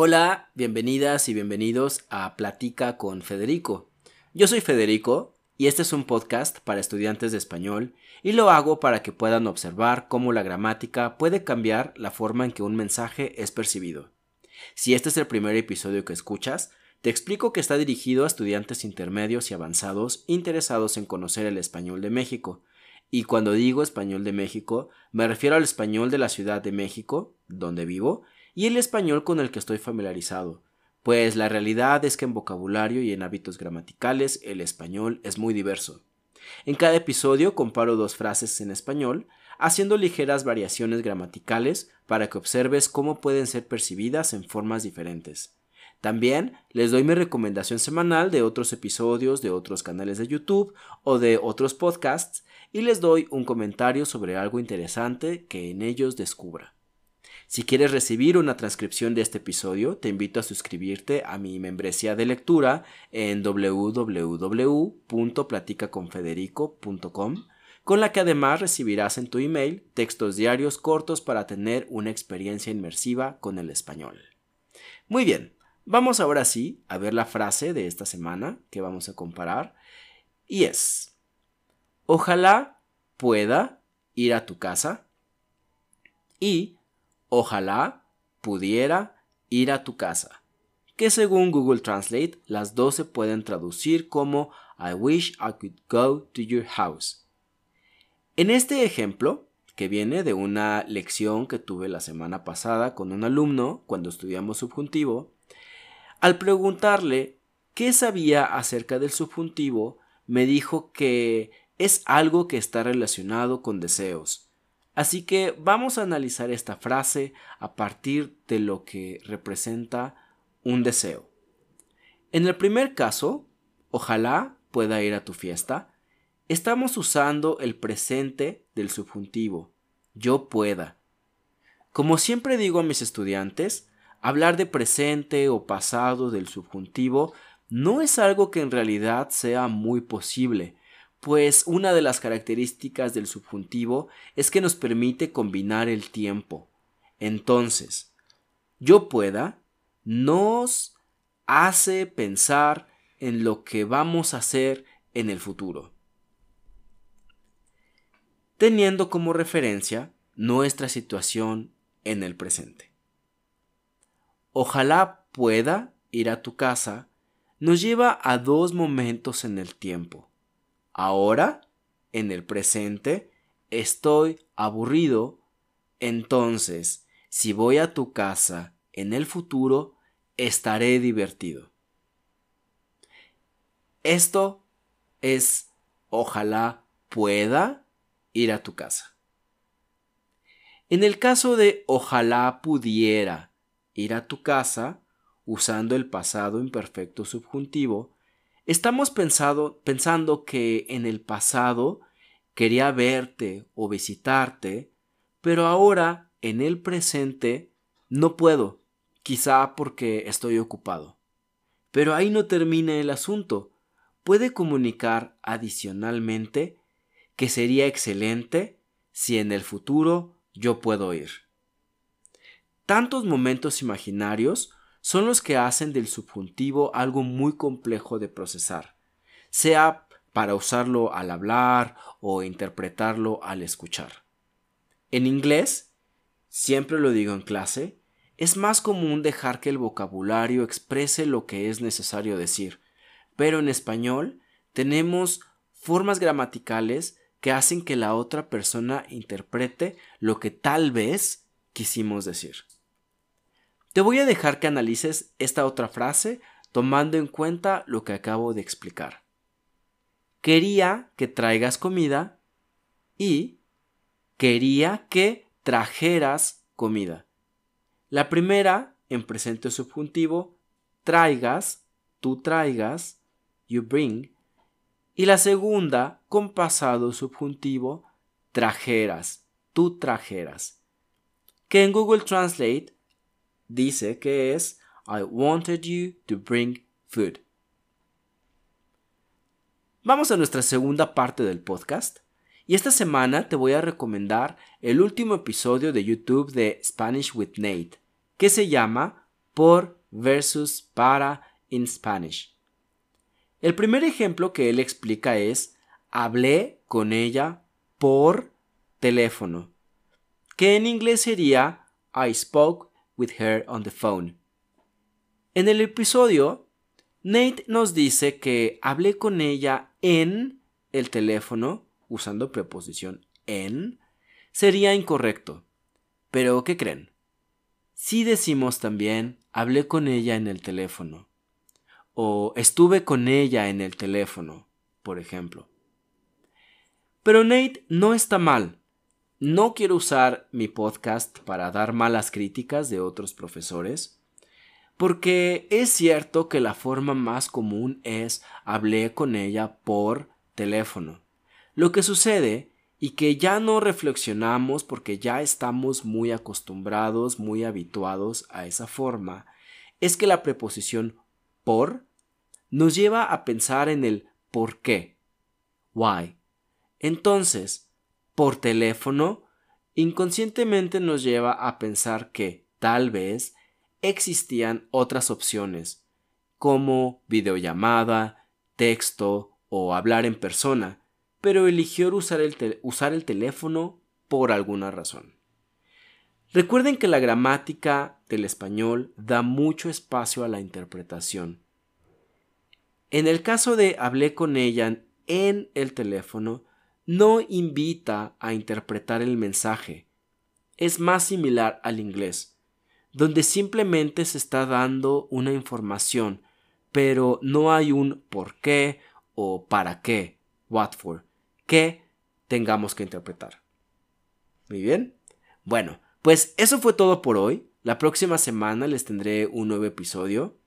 Hola, bienvenidas y bienvenidos a Platica con Federico. Yo soy Federico y este es un podcast para estudiantes de español y lo hago para que puedan observar cómo la gramática puede cambiar la forma en que un mensaje es percibido. Si este es el primer episodio que escuchas, te explico que está dirigido a estudiantes intermedios y avanzados interesados en conocer el español de México. Y cuando digo español de México, me refiero al español de la Ciudad de México, donde vivo, y el español con el que estoy familiarizado, pues la realidad es que en vocabulario y en hábitos gramaticales el español es muy diverso. En cada episodio comparo dos frases en español, haciendo ligeras variaciones gramaticales para que observes cómo pueden ser percibidas en formas diferentes. También les doy mi recomendación semanal de otros episodios de otros canales de YouTube o de otros podcasts y les doy un comentario sobre algo interesante que en ellos descubra. Si quieres recibir una transcripción de este episodio, te invito a suscribirte a mi membresía de lectura en www.platicaconfederico.com, con la que además recibirás en tu email textos diarios cortos para tener una experiencia inmersiva con el español. Muy bien, vamos ahora sí a ver la frase de esta semana que vamos a comparar y es, ojalá pueda ir a tu casa y Ojalá pudiera ir a tu casa, que según Google Translate las dos se pueden traducir como I wish I could go to your house. En este ejemplo, que viene de una lección que tuve la semana pasada con un alumno cuando estudiamos subjuntivo, al preguntarle qué sabía acerca del subjuntivo, me dijo que es algo que está relacionado con deseos, Así que vamos a analizar esta frase a partir de lo que representa un deseo. En el primer caso, ojalá pueda ir a tu fiesta, estamos usando el presente del subjuntivo, yo pueda. Como siempre digo a mis estudiantes, hablar de presente o pasado del subjuntivo no es algo que en realidad sea muy posible, pues una de las características del subjuntivo es que nos permite combinar el tiempo. Entonces, yo pueda nos hace pensar en lo que vamos a hacer en el futuro, teniendo como referencia nuestra situación en el presente. Ojalá pueda ir a tu casa nos lleva a dos momentos en el tiempo Ahora, en el presente, estoy aburrido, entonces, si voy a tu casa en el futuro, estaré divertido. Esto es, ojalá pueda ir a tu casa. En el caso de ojalá pudiera ir a tu casa, usando el pasado imperfecto subjuntivo, Estamos pensando que en el pasado quería verte o visitarte, pero ahora en el presente no puedo, quizá porque estoy ocupado. Pero ahí no termina el asunto. Puede comunicar adicionalmente que sería excelente si en el futuro yo puedo ir. Tantos momentos imaginarios son los que hacen del subjuntivo algo muy complejo de procesar, sea para usarlo al hablar o interpretarlo al escuchar. En inglés, siempre lo digo en clase, es más común dejar que el vocabulario exprese lo que es necesario decir, pero en español tenemos formas gramaticales que hacen que la otra persona interprete lo que tal vez quisimos decir. Te voy a dejar que analices esta otra frase tomando en cuenta lo que acabo de explicar. Quería que traigas comida y quería que trajeras comida. La primera, en presente subjuntivo, traigas, tú traigas, you bring. Y la segunda, con pasado subjuntivo, trajeras, tú trajeras. Que en Google Translate dice que es I wanted you to bring food. Vamos a nuestra segunda parte del podcast. Y esta semana te voy a recomendar el último episodio de YouTube de Spanish with Nate, que se llama por versus para in Spanish. El primer ejemplo que él explica es hablé con ella por teléfono, que en inglés sería I spoke with her on the phone. En el episodio, Nate nos dice que hablé con ella en el teléfono, usando preposición en, sería incorrecto. Pero, ¿qué creen? Si decimos también hablé con ella en el teléfono o estuve con ella en el teléfono, por ejemplo. Pero Nate no está mal. No quiero usar mi podcast para dar malas críticas de otros profesores, porque es cierto que la forma más común es hablé con ella por teléfono. Lo que sucede y que ya no reflexionamos porque ya estamos muy acostumbrados, muy habituados a esa forma, es que la preposición por nos lleva a pensar en el por qué. Why. Entonces, por teléfono, inconscientemente nos lleva a pensar que, tal vez, existían otras opciones, como videollamada, texto o hablar en persona, pero eligió usar el, usar el teléfono por alguna razón. Recuerden que la gramática del español da mucho espacio a la interpretación. En el caso de hablé con ella en el teléfono, no invita a interpretar el mensaje. Es más similar al inglés, donde simplemente se está dando una información, pero no hay un por qué o para qué, what for, que tengamos que interpretar. Muy bien. Bueno, pues eso fue todo por hoy. La próxima semana les tendré un nuevo episodio.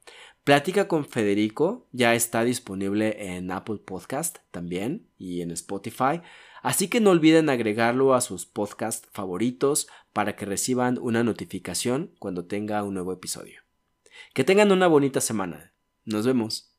Plática con Federico ya está disponible en Apple Podcast también y en Spotify, así que no olviden agregarlo a sus podcasts favoritos para que reciban una notificación cuando tenga un nuevo episodio. Que tengan una bonita semana. Nos vemos.